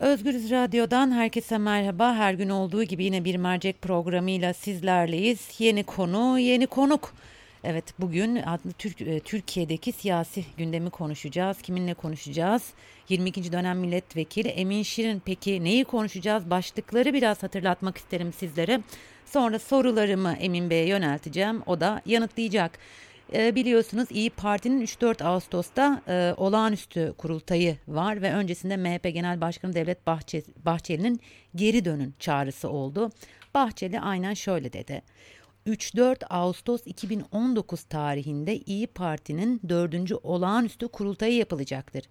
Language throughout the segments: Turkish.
Özgürüz Radyo'dan herkese merhaba. Her gün olduğu gibi yine bir mercek programıyla sizlerleyiz. Yeni konu, yeni konuk. Evet bugün Türk, e, Türkiye'deki siyasi gündemi konuşacağız. Kiminle konuşacağız? 22. dönem milletvekili Emin Şirin. Peki neyi konuşacağız? Başlıkları biraz hatırlatmak isterim sizlere. Sonra sorularımı Emin Bey'e yönelteceğim. O da yanıtlayacak. E, biliyorsunuz İyi Parti'nin 3-4 Ağustos'ta e, olağanüstü kurultayı var ve öncesinde MHP Genel Başkanı Devlet Bahçe, Bahçeli'nin geri dönün çağrısı oldu. Bahçeli aynen şöyle dedi. 3-4 Ağustos 2019 tarihinde İyi Parti'nin 4. olağanüstü kurultayı yapılacaktır.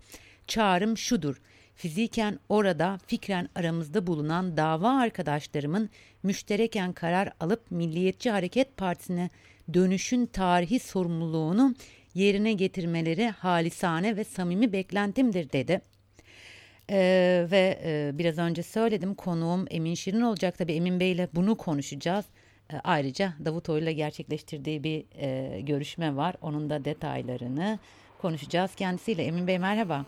Çağrım şudur. Fiziken orada fikren aramızda bulunan dava arkadaşlarımın müştereken karar alıp Milliyetçi Hareket Partisi'ne dönüşün tarihi sorumluluğunu yerine getirmeleri halisane ve samimi beklentimdir dedi. Ee, ve e, biraz önce söyledim konuğum Emin Şirin olacak tabii Emin Bey ile bunu konuşacağız. E, ayrıca Davutoğlu ile gerçekleştirdiği bir e, görüşme var. Onun da detaylarını konuşacağız kendisiyle. Emin Bey merhaba.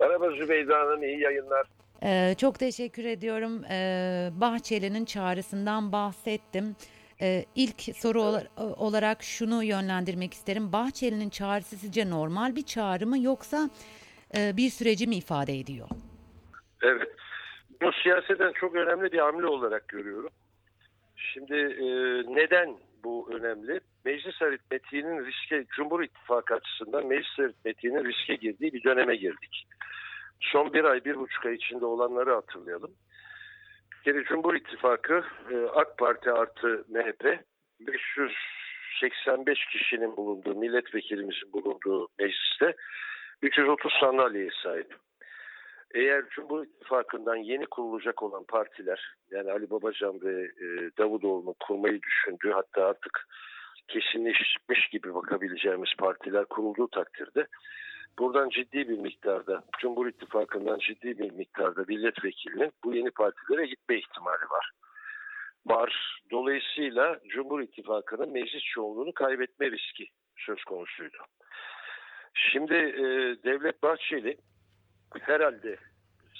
Merhaba Zübeyde Hanım, iyi yayınlar. Ee, çok teşekkür ediyorum. Ee, Bahçeli'nin çağrısından bahsettim. Ee, ilk soru olarak şunu yönlendirmek isterim. Bahçeli'nin çağrısı sizce normal bir çağrı mı yoksa e, bir süreci mi ifade ediyor? Evet. Bu siyaseten çok önemli bir hamle olarak görüyorum. Şimdi e, neden bu önemli? Meclis aritmetiğinin riske, Cumhur İttifakı açısından meclis aritmetiğinin riske girdiği bir döneme girdik. Son bir ay, bir buçuk ay içinde olanları hatırlayalım. Kere Cumhur İttifakı e, AK Parti artı MHP 585 kişinin bulunduğu, milletvekilimizin bulunduğu mecliste 330 sandalyeye sahip. Eğer Cumhur İttifakı'ndan yeni kurulacak olan partiler, yani Ali Babacan ve e, Davutoğlu'nun kurmayı düşündüğü hatta artık kesinleşmiş gibi bakabileceğimiz partiler kurulduğu takdirde buradan ciddi bir miktarda Cumhur İttifakı'ndan ciddi bir miktarda milletvekilinin bu yeni partilere gitme ihtimali var. Var. Dolayısıyla Cumhur İttifakı'nın meclis çoğunluğunu kaybetme riski söz konusuydu. Şimdi e, Devlet Bahçeli herhalde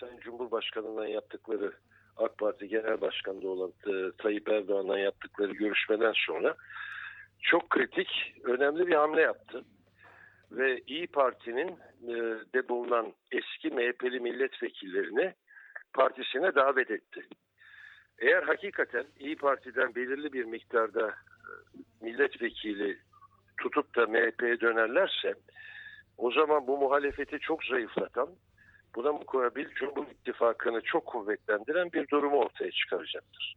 Sayın Cumhurbaşkanı'ndan yaptıkları AK Parti Genel Başkanı'nda olan e, Tayyip Erdoğan'dan yaptıkları görüşmeden sonra çok kritik, önemli bir hamle yaptı. Ve İyi Parti'nin e, de bulunan eski MHP'li milletvekillerini partisine davet etti. Eğer hakikaten İyi Parti'den belirli bir miktarda e, milletvekili tutup da MHP'ye dönerlerse o zaman bu muhalefeti çok zayıflatan, buna mukabil Cumhur İttifakı'nı çok kuvvetlendiren bir durumu ortaya çıkaracaktır.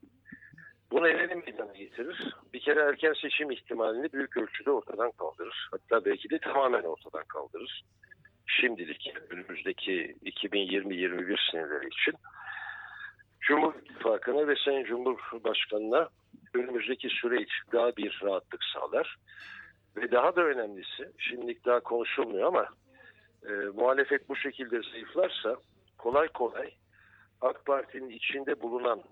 Bu neleri meydana getirir? Bir kere erken seçim ihtimalini büyük ölçüde ortadan kaldırır. Hatta belki de tamamen ortadan kaldırır. Şimdilik önümüzdeki 2020-21 seneleri için Cumhur İttifakı'na ve Sayın Cumhurbaşkanı'na önümüzdeki süreç daha bir rahatlık sağlar. Ve daha da önemlisi, şimdilik daha konuşulmuyor ama e, muhalefet bu şekilde zayıflarsa kolay kolay AK Parti'nin içinde bulunan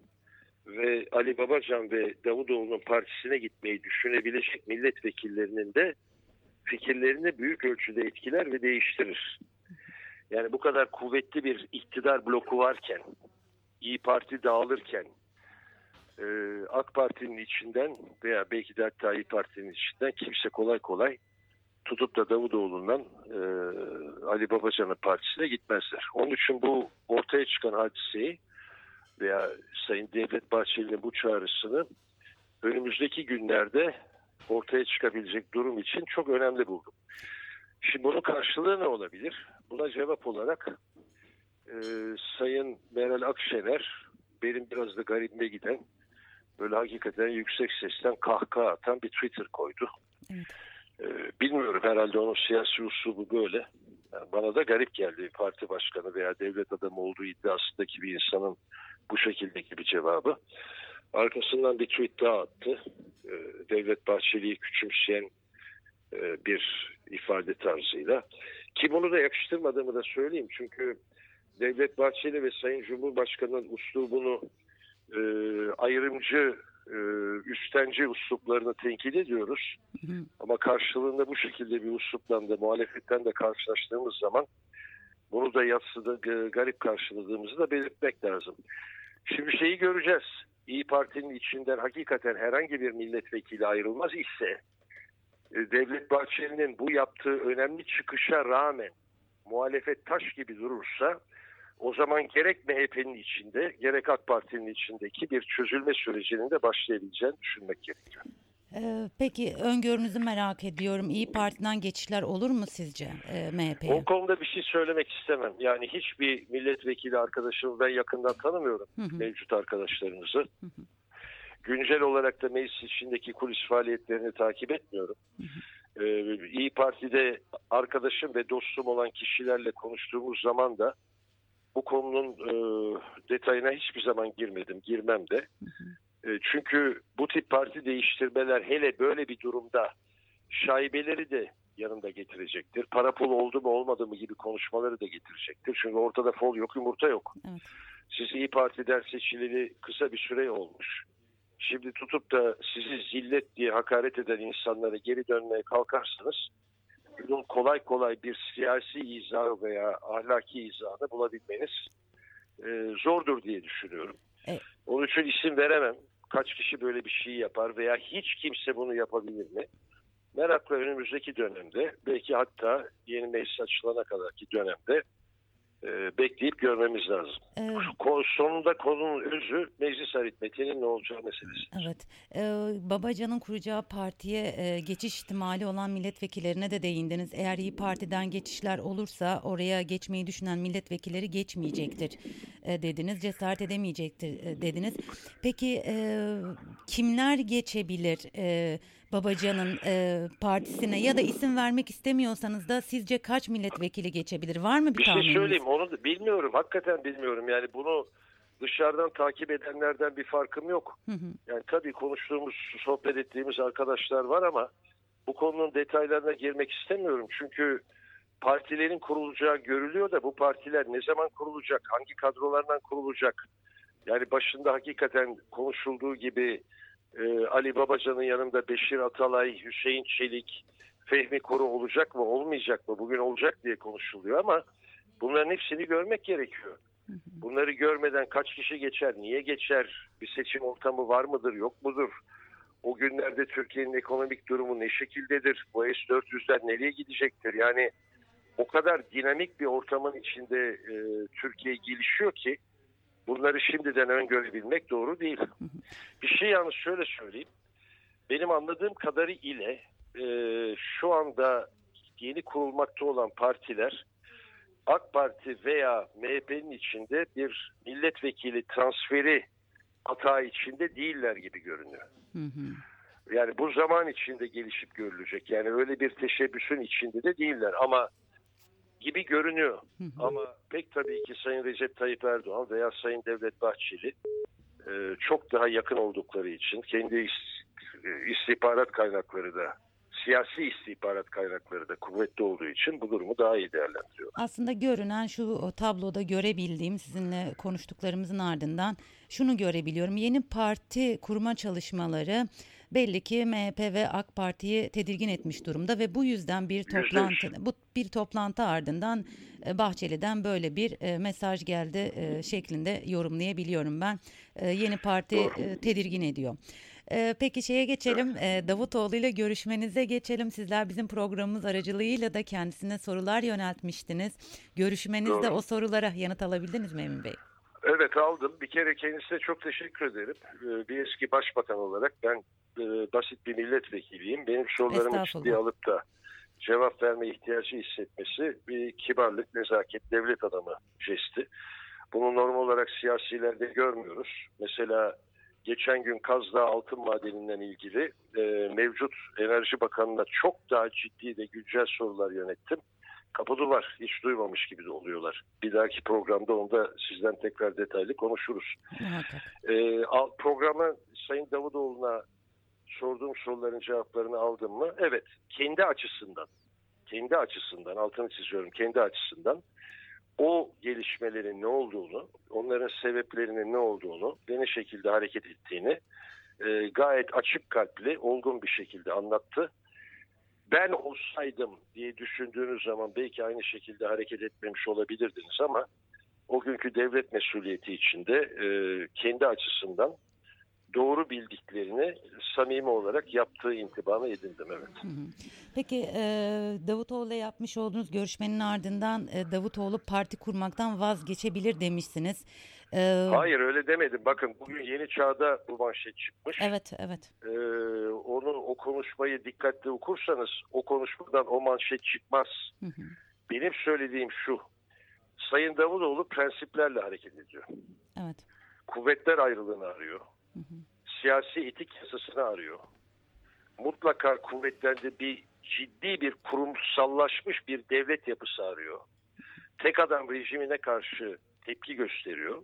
ve Ali Babacan ve Davutoğlu'nun partisine gitmeyi düşünebilecek milletvekillerinin de fikirlerini büyük ölçüde etkiler ve değiştirir. Yani bu kadar kuvvetli bir iktidar bloku varken, İyi Parti dağılırken, e, AK Parti'nin içinden veya belki de hatta İyi Parti'nin içinden kimse kolay kolay tutup da Davutoğlu'ndan e, Ali Babacan'ın partisine gitmezler. Onun için bu ortaya çıkan hadiseyi veya Sayın Devlet Bahçeli'nin bu çağrısını önümüzdeki günlerde ortaya çıkabilecek durum için çok önemli buldum. Şimdi bunun karşılığı ne olabilir? Buna cevap olarak e, Sayın Meral Akşener benim biraz da garibime giden böyle hakikaten yüksek sesten kahkaha atan bir Twitter koydu. Evet. E, bilmiyorum herhalde onun siyasi usubu böyle. Yani bana da garip geldi parti başkanı veya devlet adamı olduğu iddiasındaki bir insanın bu şekildeki bir cevabı. Arkasından bir tweet daha attı. Ee, Devlet Bahçeli'yi küçümseyen e, bir ifade tarzıyla. Ki bunu da yakıştırmadığımı da söyleyeyim. Çünkü Devlet Bahçeli ve Sayın Cumhurbaşkanı'nın uslubunu e, ayrımcı, e, üstenci usluplarını tenkit ediyoruz. Ama karşılığında bu şekilde bir uslupla da muhalefetten de karşılaştığımız zaman Bunu da yatsıda garip karşıladığımızı da belirtmek lazım. Şimdi şeyi göreceğiz. İyi Parti'nin içinden hakikaten herhangi bir milletvekili ayrılmaz ise e, Devlet Bahçeli'nin bu yaptığı önemli çıkışa rağmen muhalefet taş gibi durursa o zaman gerek MHP'nin içinde gerek AK Parti'nin içindeki bir çözülme sürecinin de başlayabileceğini düşünmek gerekiyor. Ee, peki öngörünüzü merak ediyorum. İyi Parti'den geçişler olur mu sizce e, MHP'ye? O konuda bir şey söylemek istemem. Yani hiçbir milletvekili arkadaşımı ben yakından tanımıyorum. Hı hı. Mevcut arkadaşlarımızı. Hı hı. Güncel olarak da meclis içindeki kulis faaliyetlerini takip etmiyorum. Hı hı. Ee, İyi Parti'de arkadaşım ve dostum olan kişilerle konuştuğumuz zaman da bu konunun e, detayına hiçbir zaman girmedim, girmem de. Hı hı. E, çünkü bu tip parti değiştirmeler hele böyle bir durumda şaibeleri de yanında getirecektir. Para pul oldu mu olmadı mı gibi konuşmaları da getirecektir. Çünkü ortada fol yok, yumurta yok. Evet. Siz İyi Parti'den seçileli kısa bir süre olmuş. Şimdi tutup da sizi zillet diye hakaret eden insanlara geri dönmeye kalkarsanız bunun kolay kolay bir siyasi izahı veya ahlaki izahını bulabilmeniz e, zordur diye düşünüyorum. Evet. Onun için isim veremem. Kaç kişi böyle bir şey yapar veya hiç kimse bunu yapabilir mi? Merakla önümüzdeki dönemde belki hatta yeni meclis açılana kadarki dönemde e, bekleyip görmemiz lazım. Evet. Sonunda konunun özü meclis aritmetiğinin ne olacağı meselesi. Evet. Ee, Babacan'ın kuracağı partiye e, geçiş ihtimali olan milletvekillerine de değindiniz. Eğer iyi Parti'den geçişler olursa oraya geçmeyi düşünen milletvekilleri geçmeyecektir e, dediniz. Cesaret edemeyecektir e, dediniz. Peki e, kimler geçebilir? E, Babacan'ın e, partisine ya da isim vermek istemiyorsanız da sizce kaç milletvekili geçebilir? Var mı bir, bir tahmininiz? Bir şey söyleyeyim onu da bilmiyorum. Hakikaten bilmiyorum. Yani bunu dışarıdan takip edenlerden bir farkım yok. Hı hı. Yani tabii konuştuğumuz, sohbet ettiğimiz arkadaşlar var ama bu konunun detaylarına girmek istemiyorum. Çünkü partilerin kurulacağı görülüyor da bu partiler ne zaman kurulacak, hangi kadrolardan kurulacak? Yani başında hakikaten konuşulduğu gibi e, Ali Babacan'ın yanında Beşir Atalay, Hüseyin Çelik, Fehmi Koru olacak mı olmayacak mı bugün olacak diye konuşuluyor ama bunların hepsini görmek gerekiyor. Bunları görmeden kaç kişi geçer, niye geçer, bir seçim ortamı var mıdır, yok mudur? O günlerde Türkiye'nin ekonomik durumu ne şekildedir? Bu S-400'ler nereye gidecektir? Yani o kadar dinamik bir ortamın içinde e, Türkiye gelişiyor ki Bunları şimdiden öngörebilmek doğru değil. Bir şey yalnız şöyle söyleyeyim. Benim anladığım kadarı ile e, şu anda yeni kurulmakta olan partiler AK Parti veya MHP'nin içinde bir milletvekili transferi hata içinde değiller gibi görünüyor. Yani bu zaman içinde gelişip görülecek. Yani öyle bir teşebbüsün içinde de değiller ama gibi görünüyor. Hı hı. Ama pek tabii ki Sayın Recep Tayyip Erdoğan veya Sayın Devlet Bahçeli e, çok daha yakın oldukları için kendi istihbarat kaynakları da siyasi istihbarat kaynakları da kuvvetli olduğu için bu durumu daha iyi değerlendiriyor. Aslında görünen şu tabloda görebildiğim sizinle konuştuklarımızın ardından şunu görebiliyorum. Yeni parti kurma çalışmaları belli ki MHP ve AK Parti'yi tedirgin etmiş durumda ve bu yüzden bir toplantı bu bir toplantı ardından e, Bahçeli'den böyle bir e, mesaj geldi e, şeklinde yorumlayabiliyorum ben. Yeni parti tedirgin ediyor. Peki şeye geçelim. Davutoğlu ile görüşmenize geçelim. Sizler bizim programımız aracılığıyla da kendisine sorular yöneltmiştiniz. Görüşmenizde Doğru. o sorulara yanıt alabildiniz mi Emin Bey? Evet aldım. Bir kere kendisine çok teşekkür ederim. Bir eski başbakan olarak ben basit bir milletvekiliyim. Benim sorularımı ciddiye alıp da cevap verme ihtiyacı hissetmesi bir kibarlık, nezaket, devlet adamı jesti. Bunu normal olarak siyasilerde görmüyoruz. Mesela geçen gün Kazdağ altın madeninden ilgili e, mevcut Enerji Bakanı'na çok daha ciddi ve güncel sorular yönettim. Kapıda var. Hiç duymamış gibi de oluyorlar. Bir dahaki programda onda sizden tekrar detaylı konuşuruz. E, programa Sayın Davutoğlu'na sorduğum soruların cevaplarını aldım mı? Evet. Kendi açısından, kendi açısından, altını çiziyorum, kendi açısından o gelişmelerin ne olduğunu, onların sebeplerinin ne olduğunu ve ne şekilde hareket ettiğini e, gayet açık kalpli, olgun bir şekilde anlattı. Ben olsaydım diye düşündüğünüz zaman belki aynı şekilde hareket etmemiş olabilirdiniz ama o günkü devlet mesuliyeti içinde e, kendi açısından doğru bildiklerini samimi olarak yaptığı intibanı edindim evet. Peki e, Davutoğlu'yla yapmış olduğunuz görüşmenin ardından e, Davutoğlu parti kurmaktan vazgeçebilir demişsiniz. Ee, Hayır öyle demedim. Bakın bugün Yeni Çağ'da bu manşet çıkmış. Evet, evet. Ee, onu konuşmayı dikkatli okursanız o konuşmadan o manşet çıkmaz. Hı hı. Benim söylediğim şu. Sayın Davutoğlu prensiplerle hareket ediyor. Evet. Kuvvetler ayrılığını arıyor. Hı hı. Siyasi etik yasasını arıyor. Mutlaka kuvvetlerde bir ciddi bir kurumsallaşmış bir devlet yapısı arıyor. Tek adam rejimine karşı tepki gösteriyor.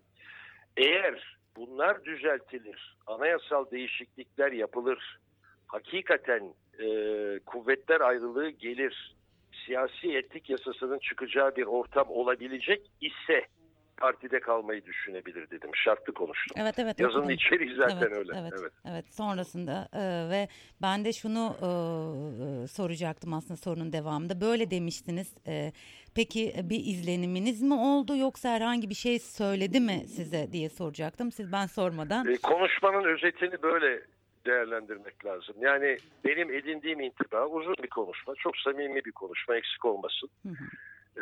Eğer bunlar düzeltilir, anayasal değişiklikler yapılır, hakikaten e, kuvvetler ayrılığı gelir, siyasi etik yasasının çıkacağı bir ortam olabilecek ise partide kalmayı düşünebilir dedim. Şartlı konuştum. Evet evet. Yazının okudum. içeriği zaten evet, öyle. Evet, evet. Evet. Sonrasında e, ve ben de şunu e, soracaktım aslında sorunun devamında. Böyle demiştiniz. E, peki bir izleniminiz mi oldu yoksa herhangi bir şey söyledi mi size diye soracaktım. Siz ben sormadan. E, konuşmanın özetini böyle değerlendirmek lazım. Yani benim edindiğim intiba uzun bir konuşma, çok samimi bir konuşma eksik olmasın. Hı hı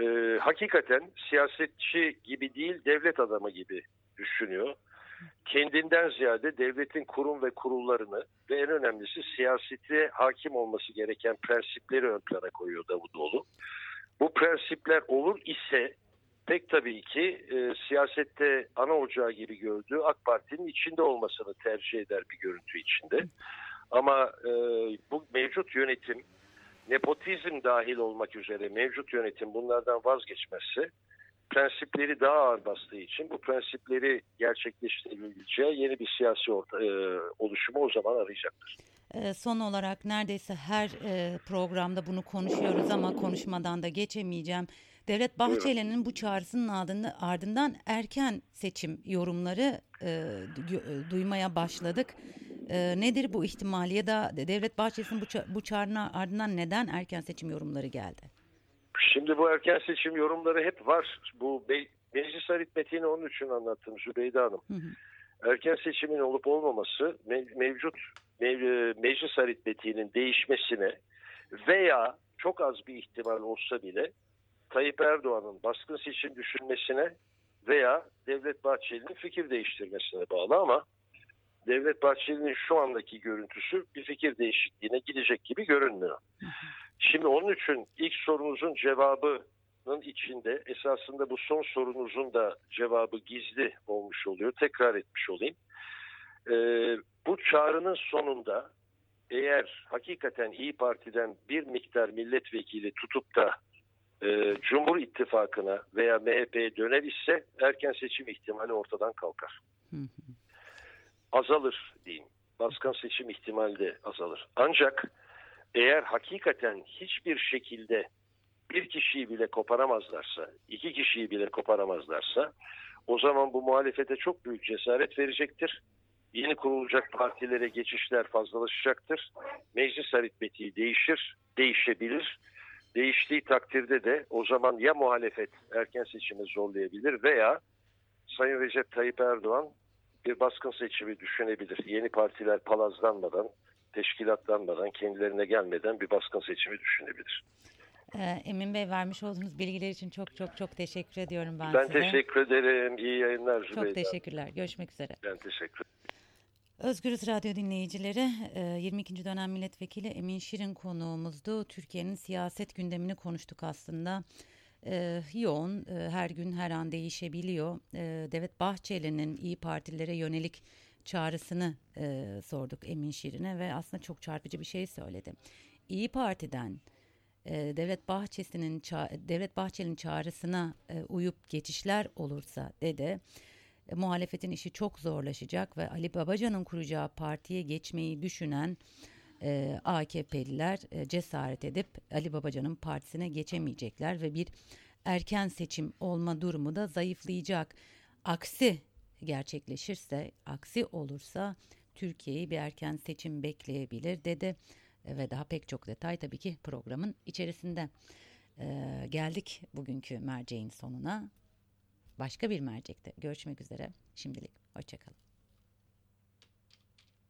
e, hakikaten siyasetçi gibi değil devlet adamı gibi düşünüyor. Kendinden ziyade devletin kurum ve kurullarını ve en önemlisi siyasete hakim olması gereken prensipleri ön plana koyuyor Davutoğlu. Bu prensipler olur ise pek tabii ki e, siyasette ana ocağı gibi gördüğü AK Parti'nin içinde olmasını tercih eder bir görüntü içinde. Ama e, bu mevcut yönetim nepotizm dahil olmak üzere mevcut yönetim bunlardan vazgeçmezse prensipleri daha ağır bastığı için bu prensipleri gerçekleştirebileceği yeni bir siyasi orta, e, oluşumu o zaman arayacaktır. E, son olarak neredeyse her e, programda bunu konuşuyoruz ama konuşmadan da geçemeyeceğim. Devlet Bahçeli'nin bu çağrısının ardından erken seçim yorumları e, duymaya başladık. E, nedir bu ihtimal ya da Devlet Bahçeli'nin bu, bu çağrının ardından neden erken seçim yorumları geldi? Şimdi bu erken seçim yorumları hep var. Bu be, meclis aritmetiğini onun için anlattım Zübeyde Hanım. Hı hı. Erken seçimin olup olmaması me, mevcut me, meclis aritmetiğinin değişmesine veya çok az bir ihtimal olsa bile Tayyip Erdoğan'ın baskın seçim düşünmesine veya Devlet Bahçeli'nin fikir değiştirmesine bağlı ama Devlet Bahçeli'nin şu andaki görüntüsü bir fikir değişikliğine gidecek gibi görünmüyor. Şimdi onun için ilk sorunuzun cevabının içinde esasında bu son sorunuzun da cevabı gizli olmuş oluyor. Tekrar etmiş olayım. Ee, bu çağrının sonunda eğer hakikaten İyi Parti'den bir miktar milletvekili tutup da e, Cumhur İttifakı'na veya MHP'ye döner ise erken seçim ihtimali ortadan kalkar. Azalır diyeyim. Baskın seçim ihtimali de azalır. Ancak eğer hakikaten hiçbir şekilde bir kişiyi bile koparamazlarsa, iki kişiyi bile koparamazlarsa o zaman bu muhalefete çok büyük cesaret verecektir. Yeni kurulacak partilere geçişler fazlalaşacaktır. Meclis aritmetiği değişir, değişebilir Değiştiği takdirde de o zaman ya muhalefet erken seçimi zorlayabilir veya Sayın Recep Tayyip Erdoğan bir baskın seçimi düşünebilir. Yeni partiler palazlanmadan, teşkilatlanmadan, kendilerine gelmeden bir baskın seçimi düşünebilir. Ee, Emin Bey vermiş olduğunuz bilgiler için çok çok çok teşekkür ediyorum ben, ben size. Ben teşekkür ederim. İyi yayınlar Zübeyde. Çok teşekkürler. Görüşmek üzere. Ben teşekkür ederim. Özgürüz Radyo dinleyicileri 22. E, dönem milletvekili Emin Şirin konuğumuzdu. Türkiye'nin siyaset gündemini konuştuk aslında. Ee, yoğun e, her gün her an değişebiliyor. Devlet Bahçeli'nin iyi Partilere yönelik çağrısını e, sorduk Emin Şirin'e ve aslında çok çarpıcı bir şey söyledi. İyi Parti'den e, Devlet Bahçeli'nin Devlet Bahçeli'nin çağrısına e, uyup geçişler olursa dedi e, muhalefetin işi çok zorlaşacak ve Ali Babacan'ın kuracağı partiye geçmeyi düşünen e, AKP'liler e, cesaret edip Ali Babacan'ın partisine geçemeyecekler ve bir erken seçim olma durumu da zayıflayacak. Aksi gerçekleşirse, aksi olursa Türkiye'yi bir erken seçim bekleyebilir dedi ve daha pek çok detay tabii ki programın içerisinde. Ee, geldik bugünkü merceğin sonuna. Başka bir mercekte görüşmek üzere. Şimdilik hoşçakalın.